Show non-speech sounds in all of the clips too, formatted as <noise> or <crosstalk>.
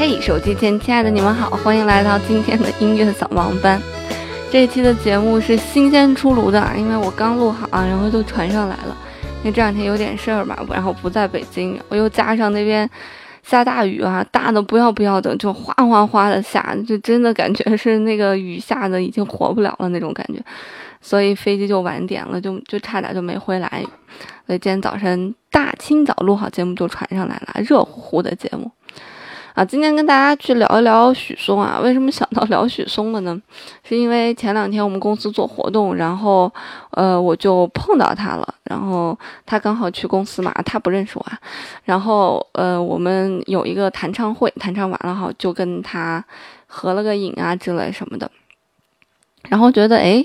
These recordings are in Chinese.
嘿，手机前亲爱的你们好，欢迎来到今天的音乐扫盲班。这一期的节目是新鲜出炉的，因为我刚录好，然后就传上来了。因为这两天有点事儿嘛，然后不在北京，我又加上那边下大雨啊，大的不要不要的，就哗哗哗的下，就真的感觉是那个雨下的已经活不了了那种感觉，所以飞机就晚点了，就就差点就没回来。所以今天早晨大清早录好节目就传上来了，热乎乎的节目。啊，今天跟大家去聊一聊许嵩啊。为什么想到聊许嵩了呢？是因为前两天我们公司做活动，然后呃我就碰到他了，然后他刚好去公司嘛，他不认识我，啊，然后呃我们有一个弹唱会，弹唱完了哈，就跟他合了个影啊之类什么的，然后觉得哎。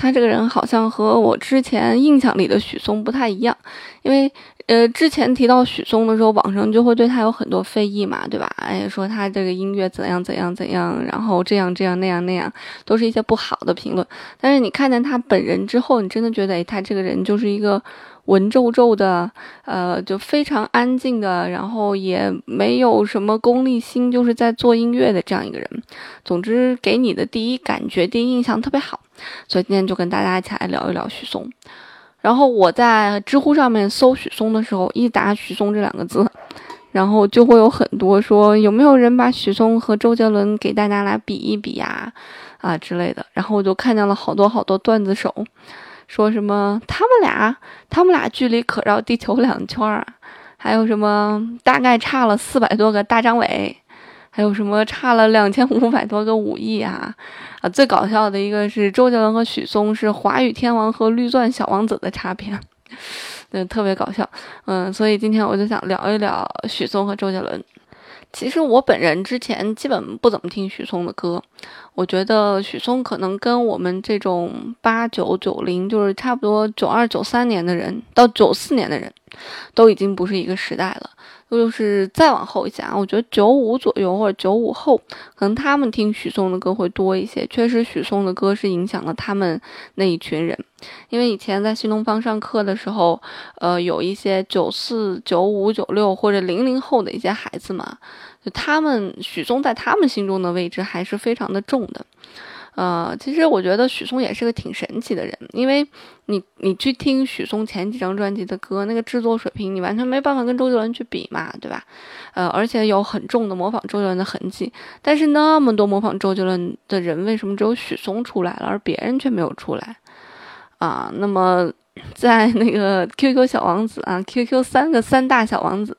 他这个人好像和我之前印象里的许嵩不太一样，因为呃，之前提到许嵩的时候，网上就会对他有很多非议嘛，对吧？哎，说他这个音乐怎样怎样怎样，然后这样这样那样那样，都是一些不好的评论。但是你看见他本人之后，你真的觉得，哎，他这个人就是一个。文绉绉的，呃，就非常安静的，然后也没有什么功利心，就是在做音乐的这样一个人。总之，给你的第一感觉、第一印象特别好，所以今天就跟大家一起来聊一聊许嵩。然后我在知乎上面搜许嵩的时候，一打许嵩这两个字，然后就会有很多说有没有人把许嵩和周杰伦给大家来比一比呀，啊之类的。然后我就看见了好多好多段子手。说什么？他们俩，他们俩距离可绕地球两圈儿，还有什么？大概差了四百多个大张伟，还有什么？差了两千五百多个武艺啊！啊，最搞笑的一个是周杰伦和许嵩是华语天王和绿钻小王子的差别，<laughs> 对，特别搞笑。嗯，所以今天我就想聊一聊许嵩和周杰伦。其实我本人之前基本不怎么听许嵩的歌，我觉得许嵩可能跟我们这种八九九零，就是差不多九二九三年的人到九四年的人，都已经不是一个时代了。就是再往后一些啊，我觉得九五左右或者九五后，可能他们听许嵩的歌会多一些。确实，许嵩的歌是影响了他们那一群人。因为以前在新东方上课的时候，呃，有一些九四、九五、九六或者零零后的一些孩子嘛，他们许嵩在他们心中的位置还是非常的重的。呃，其实我觉得许嵩也是个挺神奇的人，因为你你去听许嵩前几张专辑的歌，那个制作水平你完全没办法跟周杰伦去比嘛，对吧？呃，而且有很重的模仿周杰伦的痕迹。但是那么多模仿周杰伦的人，为什么只有许嵩出来了，而别人却没有出来？啊，那么。<laughs> 在那个 QQ 小王子啊，QQ 三个三大小王子，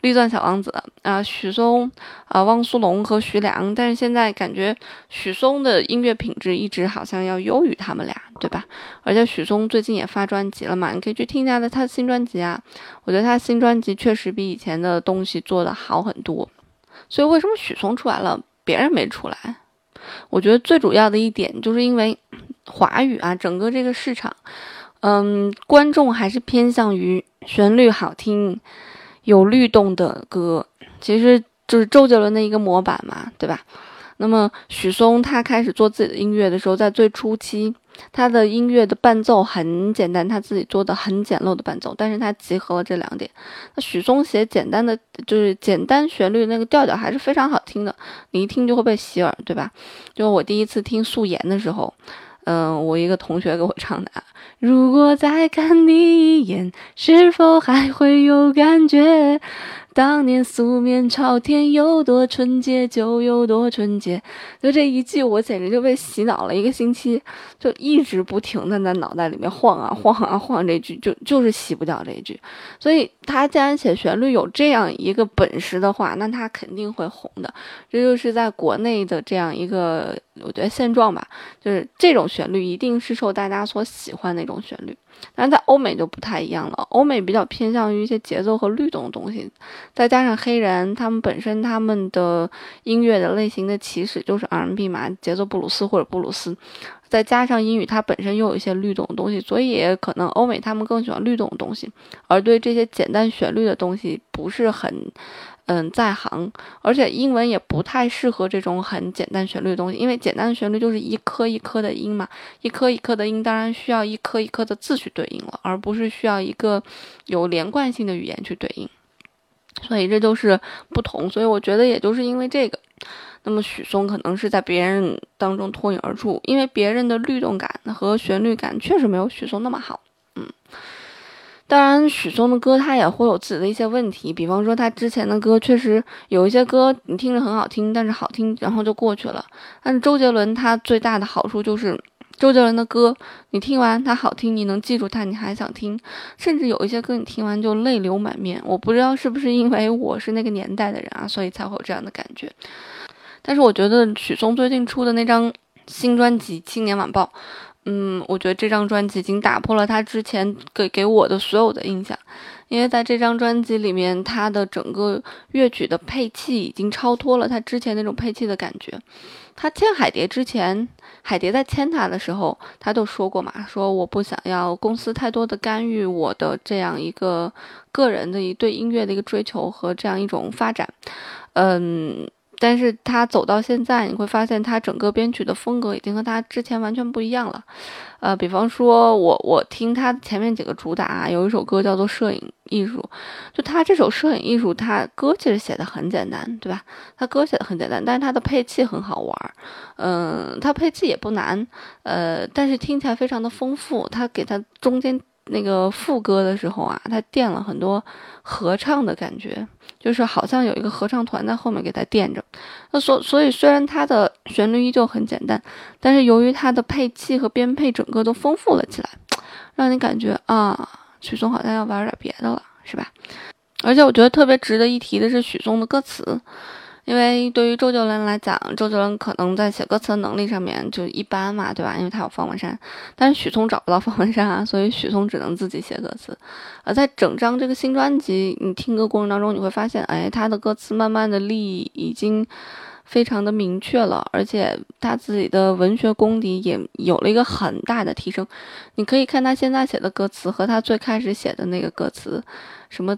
绿钻小王子啊，许嵩啊，汪苏泷和徐良。但是现在感觉许嵩的音乐品质一直好像要优于他们俩，对吧？而且许嵩最近也发专辑了嘛，你可以去听一下他的新专辑啊。我觉得他新专辑确实比以前的东西做的好很多。所以为什么许嵩出来了，别人没出来？我觉得最主要的一点就是因为华语啊，整个这个市场。嗯，观众还是偏向于旋律好听、有律动的歌，其实就是周杰伦的一个模板嘛，对吧？那么许嵩他开始做自己的音乐的时候，在最初期，他的音乐的伴奏很简单，他自己做的很简陋的伴奏，但是他集合了这两点。那许嵩写简单的，就是简单旋律那个调调还是非常好听的，你一听就会被洗耳，对吧？就我第一次听素颜的时候。嗯，我一个同学给我唱的。如果再看你一眼，是否还会有感觉？当年素面朝天有多纯洁，就有多纯洁。就这一句，我简直就被洗脑了一个星期，就一直不停的在脑袋里面晃啊晃啊晃。这句就就是洗不掉这句。所以他既然写旋律有这样一个本事的话，那他肯定会红的。这就是在国内的这样一个我觉得现状吧，就是这种旋律一定是受大家所喜欢的一种旋律。但是在欧美就不太一样了，欧美比较偏向于一些节奏和律动的东西，再加上黑人他们本身他们的音乐的类型的起始就是 R&B 嘛，节奏布鲁斯或者布鲁斯，再加上英语它本身又有一些律动的东西，所以可能欧美他们更喜欢律动的东西，而对这些简单旋律的东西不是很。嗯，在行，而且英文也不太适合这种很简单旋律的东西，因为简单的旋律就是一颗一颗的音嘛，一颗一颗的音，当然需要一颗一颗的字去对应了，而不是需要一个有连贯性的语言去对应，所以这就是不同。所以我觉得，也就是因为这个，那么许嵩可能是在别人当中脱颖而出，因为别人的律动感和旋律感确实没有许嵩那么好，当然，许嵩的歌他也会有自己的一些问题，比方说他之前的歌确实有一些歌你听着很好听，但是好听然后就过去了。但是周杰伦他最大的好处就是，周杰伦的歌你听完他好听，你能记住他，你还想听，甚至有一些歌你听完就泪流满面。我不知道是不是因为我是那个年代的人啊，所以才会有这样的感觉。但是我觉得许嵩最近出的那张新专辑《青年晚报》。嗯，我觉得这张专辑已经打破了他之前给给我的所有的印象，因为在这张专辑里面，他的整个乐曲的配器已经超脱了他之前那种配器的感觉。他签海蝶之前，海蝶在签他的时候，他都说过嘛，说我不想要公司太多的干预我的这样一个个人的一对音乐的一个追求和这样一种发展，嗯。但是他走到现在，你会发现他整个编曲的风格已经和他之前完全不一样了。呃，比方说，我我听他前面几个主打，有一首歌叫做《摄影艺术》，就他这首《摄影艺术》，他歌其实写的很简单，对吧？他歌写的很简单，但是他的配器很好玩，嗯，他配器也不难，呃，但是听起来非常的丰富。他给他中间。那个副歌的时候啊，他垫了很多合唱的感觉，就是好像有一个合唱团在后面给他垫着。那所所以虽然它的旋律依旧很简单，但是由于它的配器和编配整个都丰富了起来，让你感觉啊，许嵩好像要玩点别的了，是吧？而且我觉得特别值得一提的是许嵩的歌词。因为对于周杰伦来讲，周杰伦可能在写歌词的能力上面就一般嘛，对吧？因为他有方文山，但是许嵩找不到方文山啊，所以许嵩只能自己写歌词。而在整张这个新专辑你听歌过程当中，你会发现，哎，他的歌词慢慢的力已经非常的明确了，而且他自己的文学功底也有了一个很大的提升。你可以看他现在写的歌词和他最开始写的那个歌词，什么。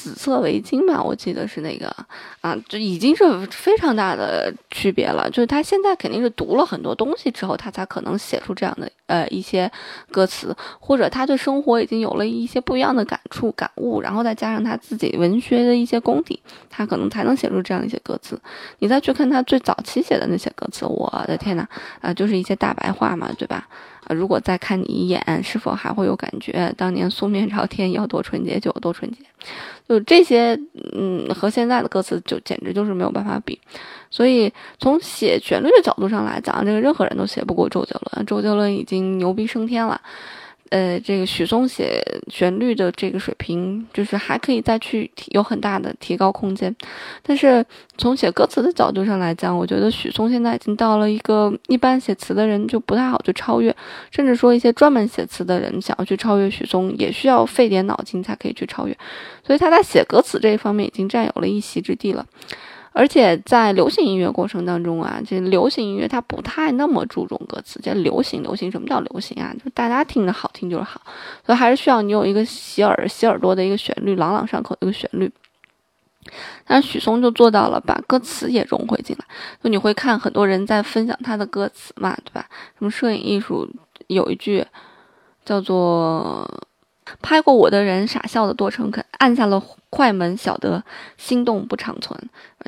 紫色围巾吧，我记得是那个啊，就已经是非常大的区别了。就是他现在肯定是读了很多东西之后，他才可能写出这样的呃一些歌词，或者他对生活已经有了一些不一样的感触感悟，然后再加上他自己文学的一些功底，他可能才能写出这样一些歌词。你再去看他最早期写的那些歌词，我的天呐，啊，就是一些大白话嘛，对吧？如果再看你一眼，是否还会有感觉？当年素面朝天，要多纯洁就有多纯洁。就这些，嗯，和现在的歌词就简直就是没有办法比。所以从写旋律的角度上来讲，这个任何人都写不过周杰伦。周杰伦已经牛逼升天了。呃，这个许嵩写旋律的这个水平，就是还可以再去有很大的提高空间。但是从写歌词的角度上来讲，我觉得许嵩现在已经到了一个一般写词的人就不太好去超越，甚至说一些专门写词的人想要去超越许嵩，也需要费点脑筋才可以去超越。所以他在写歌词这一方面已经占有了一席之地了。而且在流行音乐过程当中啊，这流行音乐它不太那么注重歌词，叫流行流行。什么叫流行啊？就大家听着好听就是好，所以还是需要你有一个洗耳洗耳朵的一个旋律，朗朗上口的一个旋律。但许嵩就做到了，把歌词也融汇进来。就你会看很多人在分享他的歌词嘛，对吧？什么摄影艺术有一句叫做。拍过我的人傻笑的多诚恳，按下了快门，晓得心动不长存。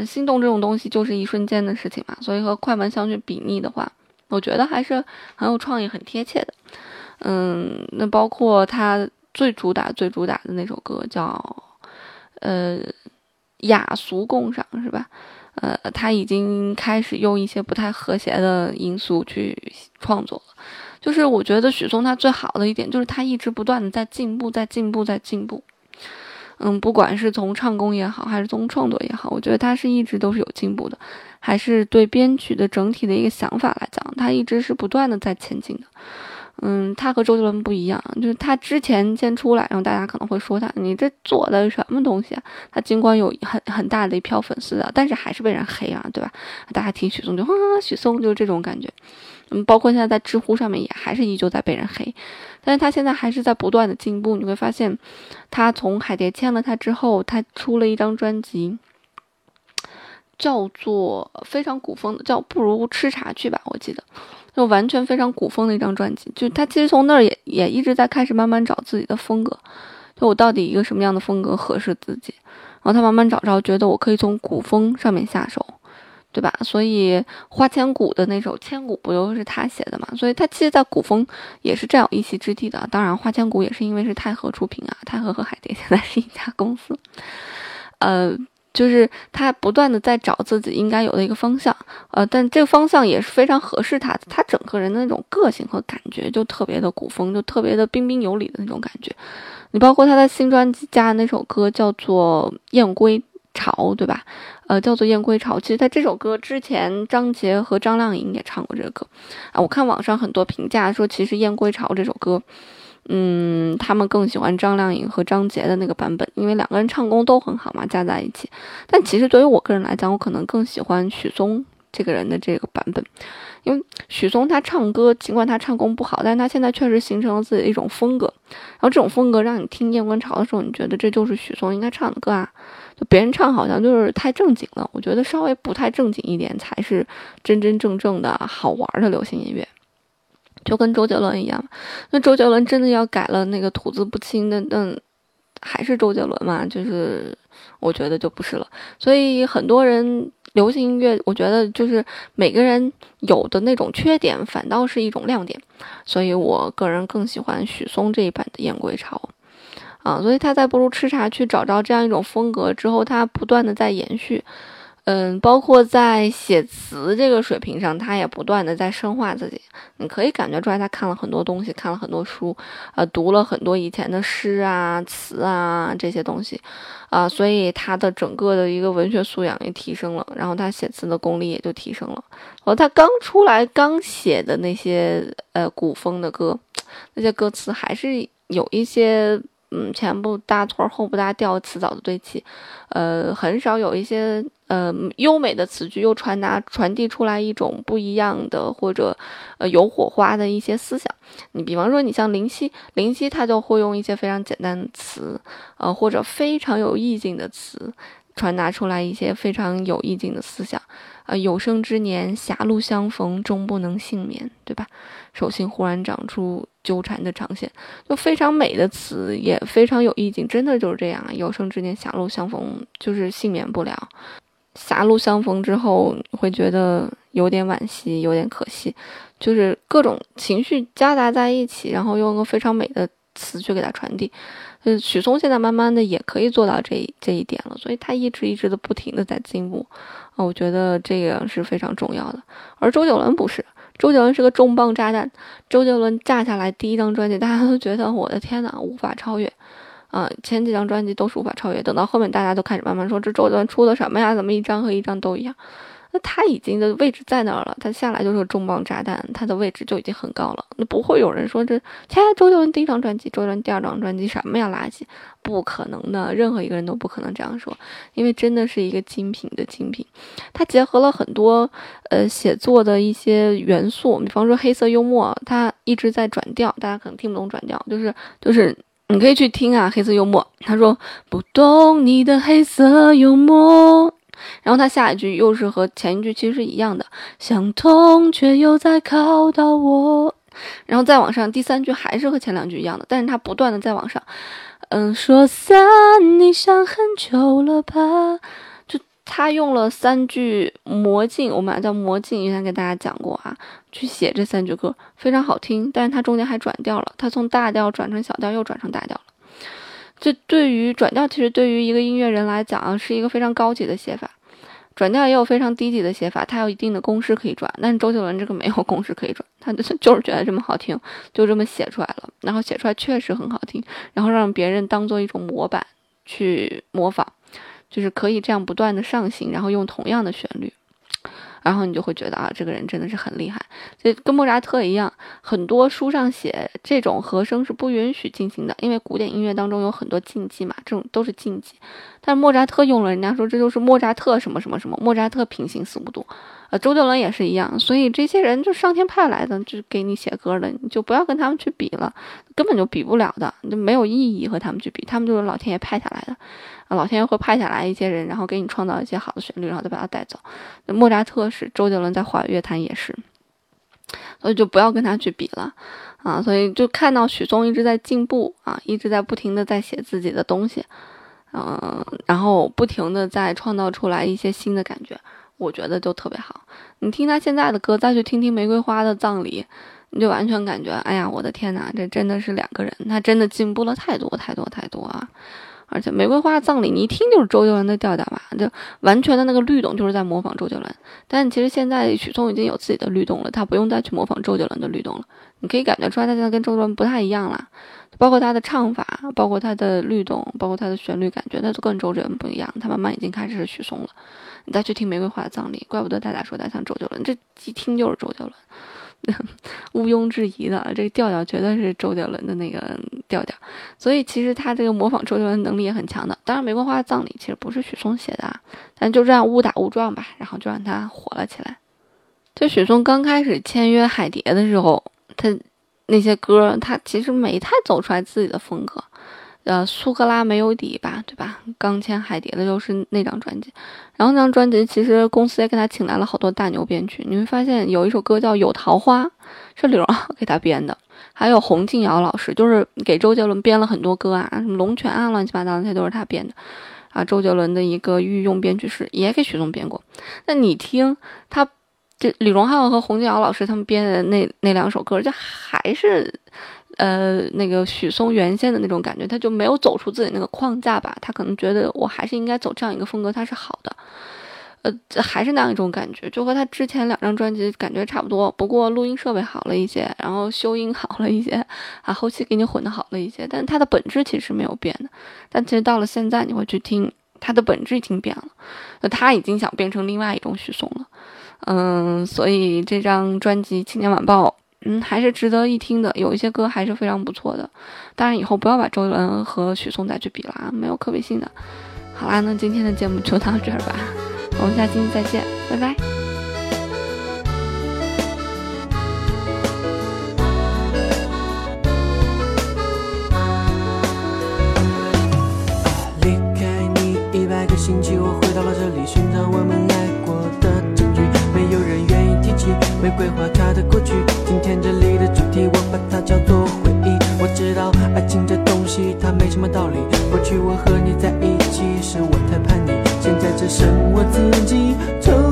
心动这种东西就是一瞬间的事情嘛，所以和快门相去比拟的话，我觉得还是很有创意、很贴切的。嗯，那包括他最主打、最主打的那首歌叫呃雅俗共赏，是吧？呃，他已经开始用一些不太和谐的因素去创作了。就是我觉得许嵩他最好的一点就是他一直不断的在进步，在进步，在进步。嗯，不管是从唱功也好，还是从创作也好，我觉得他是一直都是有进步的。还是对编曲的整体的一个想法来讲，他一直是不断的在前进的。嗯，他和周杰伦不一样，就是他之前先出来，然后大家可能会说他，你这做的什么东西啊？他尽管有很很大的一票粉丝的，但是还是被人黑啊，对吧？大家听许嵩就哼哼，许嵩就这种感觉。嗯，包括现在在知乎上面也还是依旧在被人黑，但是他现在还是在不断的进步。你会发现，他从海蝶签了他之后，他出了一张专辑，叫做非常古风的，叫不如吃茶去吧，我记得。就完全非常古风的一张专辑，就他其实从那儿也也一直在开始慢慢找自己的风格，就我到底一个什么样的风格合适自己，然后他慢慢找着，觉得我可以从古风上面下手，对吧？所以花千骨的那首《千古》不都是他写的嘛？所以他其实，在古风也是占有一席之地的。当然，花千骨也是因为是太和出品啊，太和和海蝶现在是一家公司，呃。就是他不断的在找自己应该有的一个方向，呃，但这个方向也是非常合适他的，他整个人的那种个性和感觉就特别的古风，就特别的彬彬有礼的那种感觉。你包括他的新专辑加的那首歌叫做《燕归潮》，对吧？呃，叫做《燕归巢》。其实在这首歌之前张杰和张靓颖也唱过这个歌啊。我看网上很多评价说，其实《燕归巢》这首歌。嗯，他们更喜欢张靓颖和张杰的那个版本，因为两个人唱功都很好嘛，加在一起。但其实对于我个人来讲，我可能更喜欢许嵩这个人的这个版本，因为许嵩他唱歌，尽管他唱功不好，但是他现在确实形成了自己的一种风格。然后这种风格让你听《燕归巢》的时候，你觉得这就是许嵩应该唱的歌啊？别人唱好像就是太正经了，我觉得稍微不太正经一点才是真真正正的好玩的流行音乐。就跟周杰伦一样，那周杰伦真的要改了那个吐字不清的，那还是周杰伦嘛？就是我觉得就不是了。所以很多人流行音乐，我觉得就是每个人有的那种缺点，反倒是一种亮点。所以我个人更喜欢许嵩这一版的《燕归巢》啊，所以他在不如吃茶去找到这样一种风格之后，他不断的在延续。嗯，包括在写词这个水平上，他也不断的在深化自己。你可以感觉出来，他看了很多东西，看了很多书，呃，读了很多以前的诗啊、词啊这些东西，啊，所以他的整个的一个文学素养也提升了，然后他写词的功力也就提升了。和他刚出来刚写的那些呃古风的歌，那些歌词还是有一些。嗯，前不搭错后不搭调，词藻的堆砌，呃，很少有一些呃优美的词句又传达传递出来一种不一样的或者呃有火花的一些思想。你比方说，你像林夕，林夕他就会用一些非常简单的词，呃，或者非常有意境的词，传达出来一些非常有意境的思想。呃，有生之年狭路相逢终不能幸免，对吧？手心忽然长出纠缠的长线，就非常美的词，也非常有意境，真的就是这样啊！有生之年狭路相逢，就是幸免不了。狭路相逢之后，会觉得有点惋惜，有点可惜，就是各种情绪夹杂在一起，然后用个非常美的词去给它传递。呃，许嵩现在慢慢的也可以做到这这一点了，所以他一直一直的不停的在进步，啊，我觉得这个是非常重要的。而周杰伦不是，周杰伦是个重磅炸弹，周杰伦炸下来第一张专辑，大家都觉得我的天呐，无法超越，啊，前几张专辑都是无法超越，等到后面大家都开始慢慢说这周杰伦出的什么呀，怎么一张和一张都一样。那他已经的位置在那儿了，他下来就是重磅炸弹，他的位置就已经很高了。那不会有人说这，切，周杰伦第一张专辑，周杰伦第二张专辑什么呀垃圾？不可能的，任何一个人都不可能这样说，因为真的是一个精品的精品。他结合了很多呃写作的一些元素，比方说黑色幽默，他一直在转调，大家可能听不懂转调，就是就是你可以去听啊，黑色幽默。他说不懂你的黑色幽默。然后他下一句又是和前一句其实是一样的，想通却又在考倒我。然后再往上，第三句还是和前两句一样的，但是他不断的在往上，嗯，说散你想很久了吧？就他用了三句魔镜，我们叫魔镜，以前给大家讲过啊，去写这三句歌非常好听，但是他中间还转调了，他从大调转成小调，又转成大调了。这对于转调，其实对于一个音乐人来讲，是一个非常高级的写法。转调也有非常低级的写法，它有一定的公式可以转。但是周杰伦这个没有公式可以转，他就 <laughs> 就是觉得这么好听，就这么写出来了。然后写出来确实很好听，然后让别人当做一种模板去模仿，就是可以这样不断的上行，然后用同样的旋律。然后你就会觉得啊，这个人真的是很厉害。这跟莫扎特一样，很多书上写这种和声是不允许进行的，因为古典音乐当中有很多禁忌嘛，这种都是禁忌。但莫扎特用了，人家说这就是莫扎特什么什么什么，莫扎特平行四五度。呃，周杰伦也是一样，所以这些人就上天派来的，就给你写歌的，你就不要跟他们去比了，根本就比不了的，你就没有意义和他们去比，他们就是老天爷派下来的，啊，老天爷会派下来一些人，然后给你创造一些好的旋律，然后再把它带走。那莫扎特是，周杰伦在华语乐坛也是，所以就不要跟他去比了，啊，所以就看到许嵩一直在进步啊，一直在不停的在写自己的东西，嗯，然后不停的在创造出来一些新的感觉。我觉得就特别好，你听他现在的歌，再去听听《玫瑰花的葬礼》，你就完全感觉，哎呀，我的天哪，这真的是两个人，他真的进步了太多太多太多啊！而且《玫瑰花的葬礼》，你一听就是周杰伦的调调吧，就完全的那个律动就是在模仿周杰伦。但其实现在许嵩已经有自己的律动了，他不用再去模仿周杰伦的律动了，你可以感觉出来他现在跟周杰伦不太一样了，包括他的唱法，包括他的律动，包括他的旋律感觉，那都跟周杰伦不一样，他慢慢已经开始是许嵩了。你再去听《玫瑰花的葬礼》，怪不得大家说他像周杰伦，这一听就是周杰伦，<laughs> 毋庸置疑的，这个调调绝对是周杰伦的那个调调。所以其实他这个模仿周杰伦能力也很强的。当然，《玫瑰花的葬礼》其实不是许嵩写的，啊，但就这样误打误撞吧，然后就让他火了起来。就许嵩刚开始签约海蝶的时候，他那些歌，他其实没太走出来自己的风格。呃，苏格拉没有底吧，对吧？刚签海蝶的就是那张专辑，然后那张专辑其实公司也给他请来了好多大牛编曲。你会发现有一首歌叫《有桃花》，是刘荣浩给他编的，还有洪敬尧老师就是给周杰伦编了很多歌啊，什么《龙泉》啊，乱七八糟，那些都是他编的啊。周杰伦的一个御用编曲师也给许嵩编过。那你听他这李荣浩和洪金瑶老师他们编的那那两首歌，就还是。呃，那个许嵩原先的那种感觉，他就没有走出自己那个框架吧？他可能觉得我还是应该走这样一个风格，他是好的。呃，还是那样一种感觉，就和他之前两张专辑感觉差不多。不过录音设备好了一些，然后修音好了一些，啊，后期给你混的好了一些，但他的本质其实没有变的。但其实到了现在，你会去听，他的本质已经变了，那他已经想变成另外一种许嵩了。嗯，所以这张专辑《青年晚报》。嗯，还是值得一听的，有一些歌还是非常不错的。当然，以后不要把周杰伦和许嵩再去比了啊，没有可比性的。好啦，那今天的节目就到这儿吧，我们下期再见，拜拜。离开你一百个星期，我回到了这里，寻找我们爱，玫瑰花它的过去今天这里的主题我把它叫做回忆。我知道爱情这东西它没什么道理。过去我和你在一起是我太叛逆现在只剩我自己从